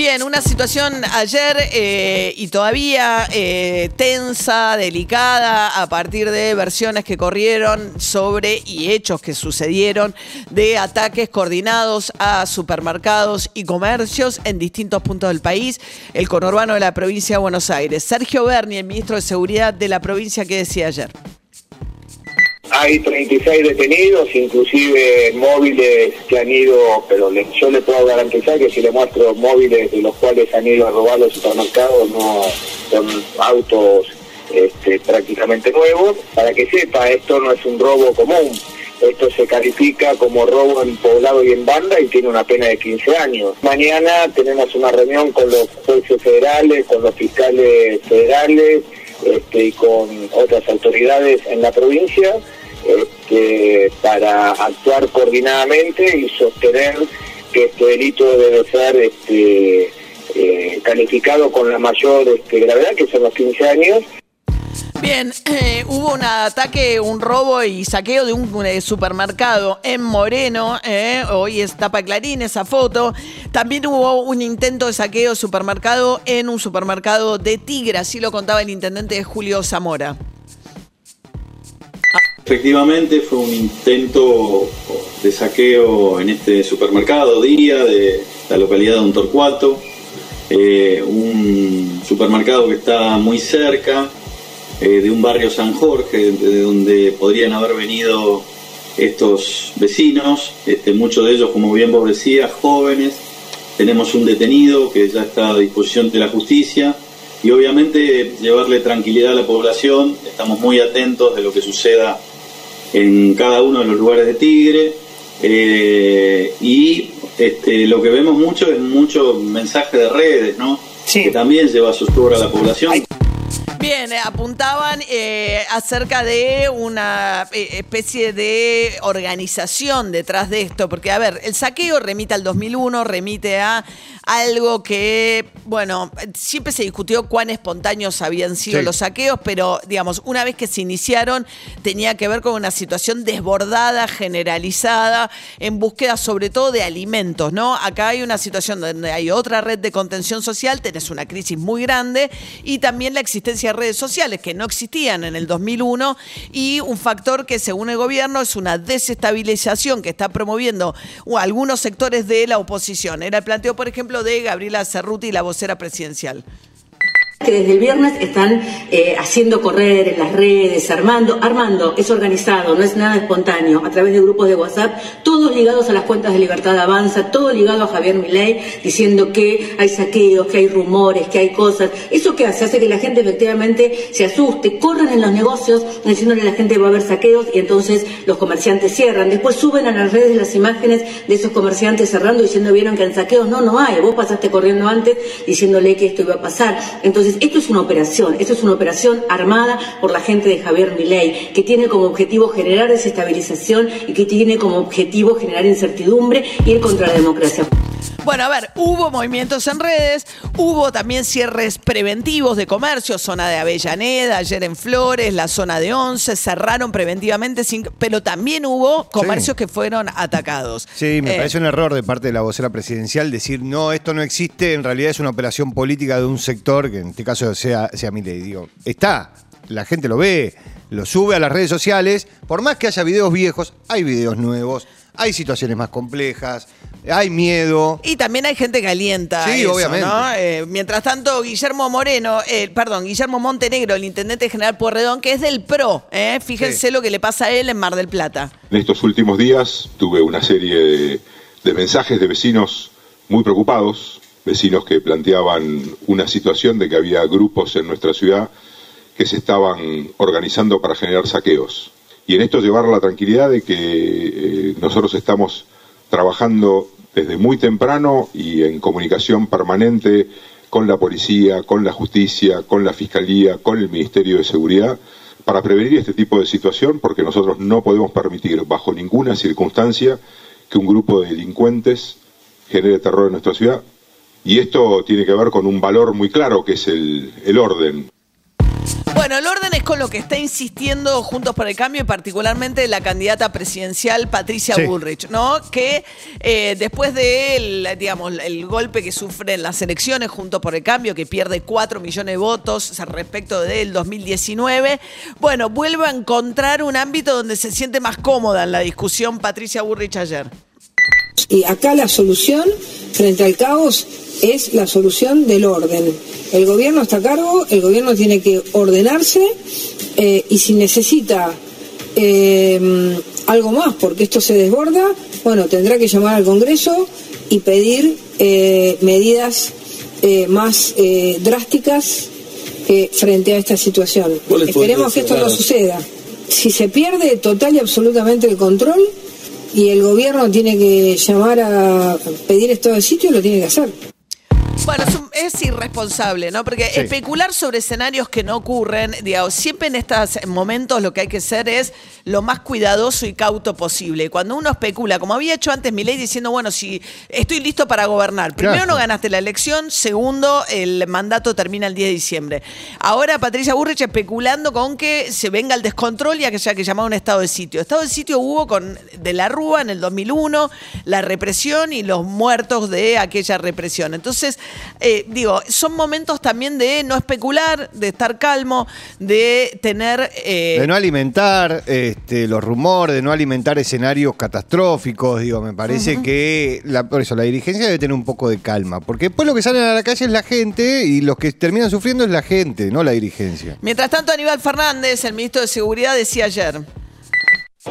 Bien, una situación ayer eh, y todavía eh, tensa, delicada, a partir de versiones que corrieron sobre y hechos que sucedieron de ataques coordinados a supermercados y comercios en distintos puntos del país, el conurbano de la provincia de Buenos Aires. Sergio Berni, el ministro de Seguridad de la provincia, ¿qué decía ayer? Hay 36 detenidos, inclusive móviles que han ido, pero yo le puedo garantizar que si le muestro móviles de los cuales han ido a robar los supermercados, no son autos este, prácticamente nuevos. Para que sepa, esto no es un robo común. Esto se califica como robo en poblado y en banda y tiene una pena de 15 años. Mañana tenemos una reunión con los jueces federales, con los fiscales federales este, y con otras autoridades en la provincia para actuar coordinadamente y sostener que este delito debe ser este, eh, calificado con la mayor este, gravedad, que son los 15 años. Bien, eh, hubo un ataque, un robo y saqueo de un eh, supermercado en Moreno. hoy es tapa clarín esa foto. También hubo un intento de saqueo de supermercado en un supermercado de Tigre, así lo contaba el intendente Julio Zamora. Efectivamente fue un intento de saqueo en este supermercado día de la localidad de Un Torcuato, eh, un supermercado que está muy cerca eh, de un barrio San Jorge, de donde podrían haber venido estos vecinos, este, muchos de ellos, como bien vos decías, jóvenes. Tenemos un detenido que ya está a disposición de la justicia y obviamente llevarle tranquilidad a la población. Estamos muy atentos de lo que suceda en cada uno de los lugares de Tigre. Eh, y este, lo que vemos mucho es mucho mensaje de redes, ¿no? Que también lleva su a la población. Bien, eh, apuntaban eh, acerca de una especie de organización detrás de esto, porque a ver, el saqueo remite al 2001, remite a algo que, bueno, siempre se discutió cuán espontáneos habían sido los saqueos, pero digamos, una vez que se iniciaron, tenía que ver con una situación desbordada, generalizada, en búsqueda sobre todo de alimentos, ¿no? Acá hay una situación donde hay otra red de contención social, tenés una crisis muy grande y también la existencia de redes sociales que no existían en el 2001 y un factor que según el gobierno es una desestabilización que está promoviendo algunos sectores de la oposición. Era el planteo, por ejemplo, de Gabriela Cerruti, la vocera presidencial que desde el viernes están eh, haciendo correr en las redes, armando, armando, es organizado, no es nada espontáneo, a través de grupos de WhatsApp, todos ligados a las cuentas de Libertad Avanza, todo ligado a Javier Milei, diciendo que hay saqueos, que hay rumores, que hay cosas. ¿Eso qué hace? Hace que la gente efectivamente se asuste, corran en los negocios diciéndole a la gente que va a haber saqueos y entonces los comerciantes cierran. Después suben a las redes las imágenes de esos comerciantes cerrando diciendo vieron que en saqueos no, no hay, vos pasaste corriendo antes diciéndole que esto iba a pasar. Entonces, esto es una operación, esto es una operación armada por la gente de Javier Milei, que tiene como objetivo generar desestabilización y que tiene como objetivo generar incertidumbre y ir contra la democracia. Bueno, a ver, hubo movimientos en redes, hubo también cierres preventivos de comercio, zona de Avellaneda, ayer en Flores, la zona de Once, cerraron preventivamente, sin, pero también hubo comercios que fueron atacados. Sí, me eh, parece un error de parte de la vocera presidencial decir, no, esto no existe, en realidad es una operación política de un sector, que en este caso sea, sea mi ley. Digo, está, la gente lo ve, lo sube a las redes sociales, por más que haya videos viejos, hay videos nuevos, hay situaciones más complejas, hay miedo. Y también hay gente que alienta. Sí, obviamente. Eh, mientras tanto, Guillermo Moreno, eh, perdón, Guillermo Montenegro, el intendente general Puerredón, que es del PRO, eh, fíjense lo que le pasa a él en Mar del Plata. En estos últimos días tuve una serie de mensajes de vecinos muy preocupados, vecinos que planteaban una situación de que había grupos en nuestra ciudad que se estaban organizando para generar saqueos. Y en esto llevar la tranquilidad de que nosotros estamos trabajando desde muy temprano y en comunicación permanente con la policía, con la justicia, con la fiscalía, con el Ministerio de Seguridad, para prevenir este tipo de situación, porque nosotros no podemos permitir bajo ninguna circunstancia que un grupo de delincuentes genere terror en nuestra ciudad. Y esto tiene que ver con un valor muy claro que es el, el orden. Bueno, el orden es con lo que está insistiendo Juntos por el Cambio y particularmente la candidata presidencial Patricia Sí. Bullrich, ¿no? Que eh, después del, digamos, el golpe que sufre en las elecciones Juntos por el Cambio, que pierde 4 millones de votos respecto del 2019, bueno, vuelve a encontrar un ámbito donde se siente más cómoda en la discusión Patricia Bullrich ayer. Y acá la solución frente al caos es la solución del orden. El gobierno está a cargo, el gobierno tiene que ordenarse eh, y si necesita eh, algo más, porque esto se desborda, bueno, tendrá que llamar al Congreso y pedir eh, medidas eh, más drásticas frente a esta situación. ¿Cuáles Esperemos que esto no suceda. Si se pierde total y absolutamente el control y el gobierno tiene que llamar a pedir estado de sitio, lo tiene que hacer. Es, irresponsable, ¿no? Porque Sí. especular sobre escenarios que no ocurren, digamos, siempre en estos momentos lo que hay que ser es lo más cuidadoso y cauto posible. Cuando uno especula, como había hecho antes Milei diciendo, bueno, si estoy listo para gobernar. Primero Claro. no ganaste la elección, segundo el mandato termina el 10 de diciembre. Ahora Patricia Burrich especulando con que se venga el descontrol y a que haya que llamar un estado de sitio. Estado de sitio hubo con de la Rúa en el 2001, la represión y los muertos de aquella represión. Entonces, eh, digo, son momentos también de no especular, de estar calmo, de tener... eh, De no alimentar este, los rumores, de no alimentar escenarios catastróficos, digo, me parece que la- por eso la dirigencia debe tener un poco de calma, porque después lo que salen a la calle es la gente y los que terminan sufriendo es la gente, no la dirigencia. Mientras tanto, Aníbal Fernández, el ministro de Seguridad, decía ayer.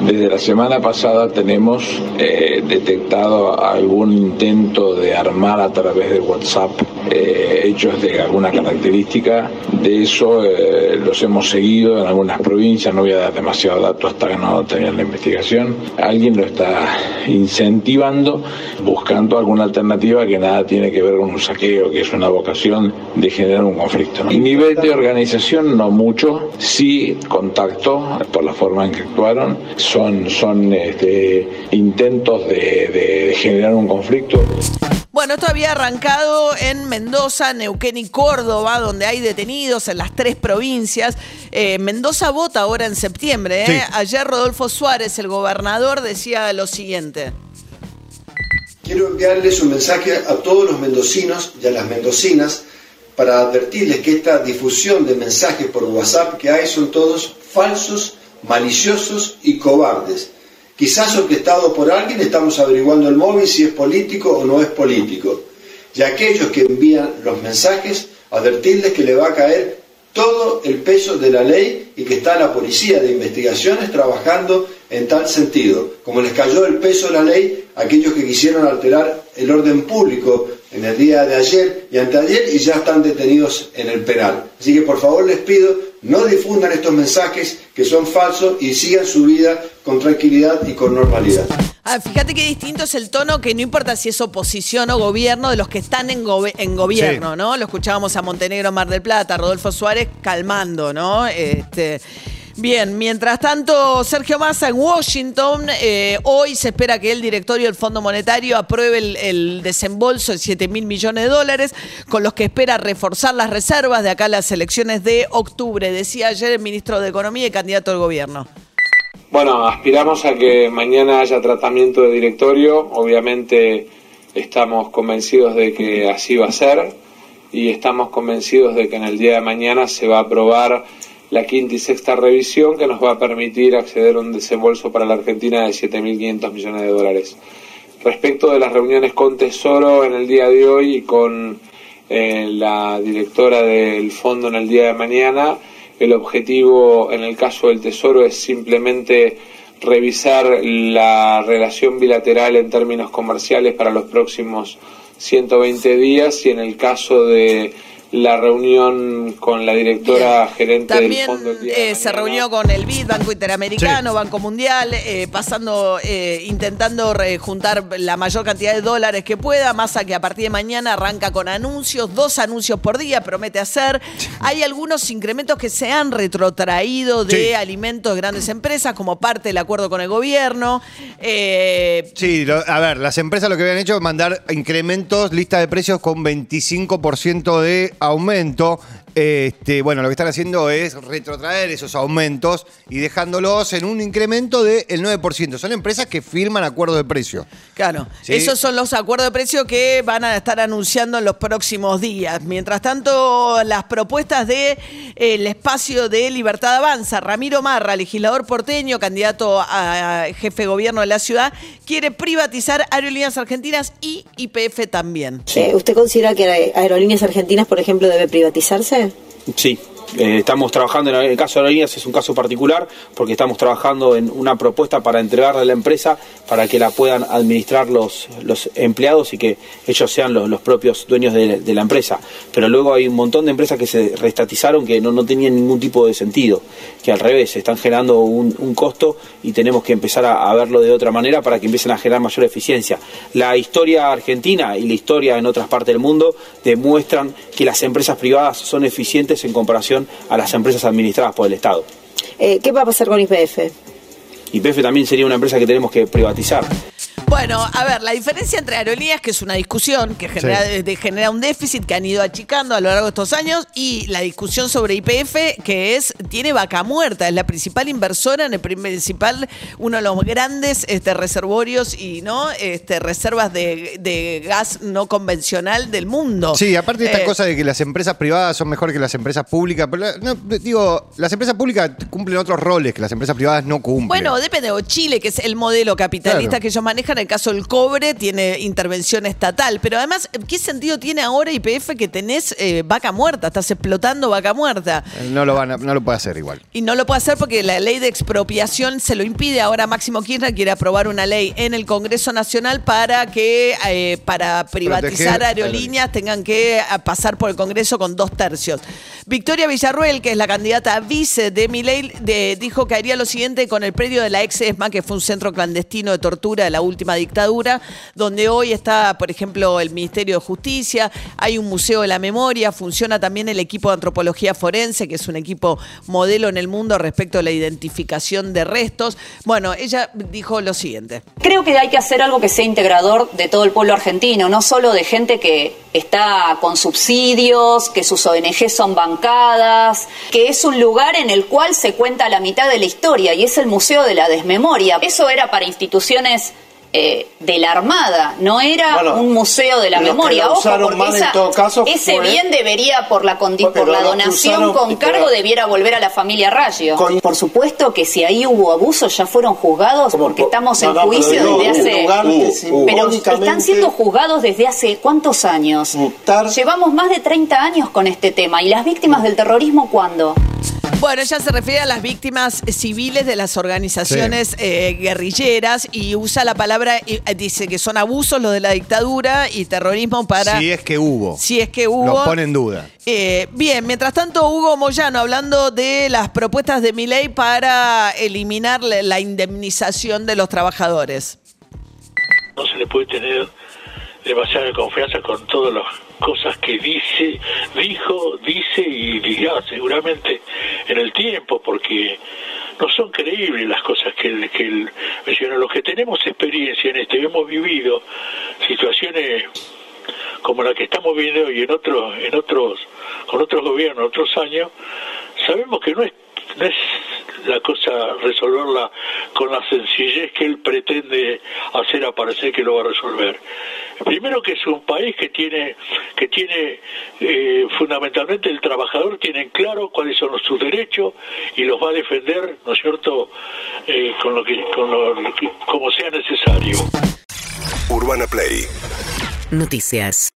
Desde la semana pasada tenemos eh, detectado algún intento de armar a través de WhatsApp eh, hechos de alguna característica. De eso eh, los hemos seguido en algunas provincias, no voy a dar demasiado dato hasta que no termine la investigación. Alguien lo está incentivando, buscando alguna alternativa que nada tiene que ver con un saqueo, que es una vocación de generar un conflicto. Y nivel de organización no mucho, sí contacto por la forma en que actuaron, son, son este, intentos de, de generar un conflicto. Bueno, esto había arrancado en Mendoza, Neuquén y Córdoba, donde hay detenidos en las tres provincias. Eh, Mendoza vota ahora en septiembre. ¿eh? Sí. Ayer Rodolfo Suárez, el gobernador, decía lo siguiente. Quiero enviarles un mensaje a todos los mendocinos y a las mendocinas para advertirles que esta difusión de mensajes por WhatsApp que hay son todos falsos, maliciosos y cobardes. Quizás orquestado por alguien estamos averiguando el móvil si es político o no es político. Y aquellos que envían los mensajes, advertirles que le va a caer todo el peso de la ley y que está la policía de investigaciones trabajando en tal sentido, como les cayó el peso de la ley aquellos que quisieron alterar el orden público en el día de ayer y anteayer y ya están detenidos en el penal. Así que por favor les pido no difundan estos mensajes que son falsos y sigan su vida con tranquilidad y con normalidad. Ah, fíjate qué distinto es el tono que no importa si es oposición o gobierno de los que están en, gobe- en gobierno, Sí. ¿no? Lo escuchábamos a Montenegro, Mar del Plata, Rodolfo Suárez calmando, ¿no? Este, bien, mientras tanto, Sergio Massa en Washington, eh, hoy se espera que el directorio del Fondo Monetario apruebe el, el desembolso de 7 mil millones de dólares, con los que espera reforzar las reservas de acá a las elecciones de octubre, decía ayer el ministro de Economía y candidato al gobierno. Bueno, aspiramos a que mañana haya tratamiento de directorio. Obviamente estamos convencidos de que así va a ser y estamos convencidos de que en el día de mañana se va a aprobar la quinta y sexta revisión que nos va a permitir acceder a un desembolso para la Argentina de 7.500 millones de dólares. Respecto de las reuniones con Tesoro en el día de hoy y con eh, la directora del fondo en el día de mañana, el objetivo en el caso del Tesoro es simplemente revisar la relación bilateral en términos comerciales para los próximos 120 días y en el caso de la reunión con la directora gerente del También fondo el día de eh, se reunió con el BID, Banco Interamericano, Banco Mundial, eh, pasando, eh, intentando juntar la mayor cantidad de dólares que pueda. Massa que a partir de mañana arranca con anuncios, dos anuncios por día, promete hacer. Hay algunos incrementos que se han retrotraído de Sí. alimentos de grandes empresas como parte del acuerdo con el gobierno. Eh, Sí, lo- a ver, las empresas lo que habían hecho es mandar incrementos, lista de precios con 25% de aumento. Este, bueno, lo que están haciendo es retrotraer esos aumentos y dejándolos en un incremento del 9%. Son empresas que firman acuerdos de precio. Claro, Sí. esos son los acuerdos de precio que van a estar anunciando en los próximos días. Mientras tanto, las propuestas del espacio de Libertad Avanza, Ramiro Marra, legislador porteño, candidato a jefe de gobierno de la ciudad, quiere privatizar Aerolíneas Argentinas y IPF también. Eh, ¿Usted considera que Aerolíneas Argentinas, por ejemplo, debe privatizarse? Sí, eh, estamos trabajando en el caso de Aerolíneas, es un caso particular porque estamos trabajando en una propuesta para entregarle a la empresa para que la puedan administrar los, los empleados y que ellos sean los, los propios dueños de, la empresa. Pero luego hay un montón de empresas que se restatizaron que no, no tenían ningún tipo de sentido, que al revés están generando un, costo y tenemos que empezar a verlo de otra manera para que empiecen a generar mayor eficiencia. La historia argentina y la historia en otras partes del mundo demuestran que las empresas privadas son eficientes en comparación a las empresas administradas por el Estado. Eh, ¿Qué va a pasar con IPF? YPF también sería una empresa que tenemos que privatizar. Bueno, a ver, la diferencia entre aerolíneas, que es una discusión que genera, Sí. de- genera un déficit que han ido achicando a lo largo de estos años, y la discusión sobre IPF, que es, tiene vaca muerta, es la principal inversora en el principal, uno de los grandes este, reservorios y no este, reservas de, de gas no convencional del mundo. Sí, aparte de esta Eh, cosa de que las empresas privadas son mejor que las empresas públicas, pero no, digo, las empresas públicas cumplen otros roles que las empresas privadas no cumplen. Bueno, depende. O Chile, que es el modelo capitalista Claro. que ellos manejan, el caso del cobre, tiene intervención estatal. Pero además, ¿qué sentido tiene ahora IPF que tenés eh, vaca muerta? Estás explotando vaca muerta. no lo van a- no lo puede hacer igual. Y no lo puede hacer porque la ley de expropiación se lo impide. Ahora Máximo Kirchner quiere aprobar una ley en el Congreso Nacional para que eh, para privatizar Proteger aerolíneas tengan que eh, pasar por el Congreso con dos tercios. Victoria Villarruel, que es la candidata a vice de Milei, de- dijo que haría lo siguiente con el predio de la ex ESMA, que fue un centro clandestino de tortura de la última dictadura, donde hoy está, por ejemplo, el Ministerio de Justicia, hay un museo de la memoria, funciona también el equipo de antropología forense, que es un equipo modelo en el mundo respecto a la identificación de restos. Bueno, ella dijo lo siguiente. Creo que hay que hacer algo que sea integrador de todo el pueblo argentino, no solo de gente que está con subsidios, que sus ONG son bancadas, que es un lugar en el cual se cuenta la mitad de la historia y es el Museo de la Desmemoria. Eso era para instituciones eh, de la Armada, no era Bueno, un museo de la memoria. la Ojo, porque mal en todo caso ese fue- bien debería, por la, Pero por la donación usaron- con cargo, debiera volver a la familia Rayo. Por supuesto que si ahí hubo abusos, ya fueron juzgados porque estamos no, en juicio desde hace... lugar que Pero están siendo juzgados desde hace cuántos años? Llevamos más de 30 años con este tema. ¿Y las víctimas del terrorismo cuándo? Bueno, ella se refiere a las víctimas civiles de las organizaciones eh, guerrilleras y usa la palabra, y, eh, dice que son abusos los de la dictadura y terrorismo para... Si es que hubo. Si es que hubo. Lo pone en duda. Eh, bien, mientras tanto, Hugo Moyano hablando de las propuestas de Milei para eliminar la indemnización de los trabajadores. no se le puede tener demasiada confianza con todas las cosas que dice, dijo, dice y dirá seguramente en el tiempo, porque no son creíbles las cosas que él, que él menciona. Los que tenemos experiencia en esto y hemos vivido situaciones como la que estamos viviendo hoy en otros, en otros, con otros gobiernos, otros años, sabemos que no es, no es la cosa resolverla con la sencillez que él pretende hacer aparecer que lo va a resolver. Primero que es un país que tiene, que tiene eh, fundamentalmente el trabajador tiene claro cuáles son sus derechos y los va a defender, ¿no es cierto?, Eh, con lo que, con lo, como sea necesario. Urbana Play Noticias.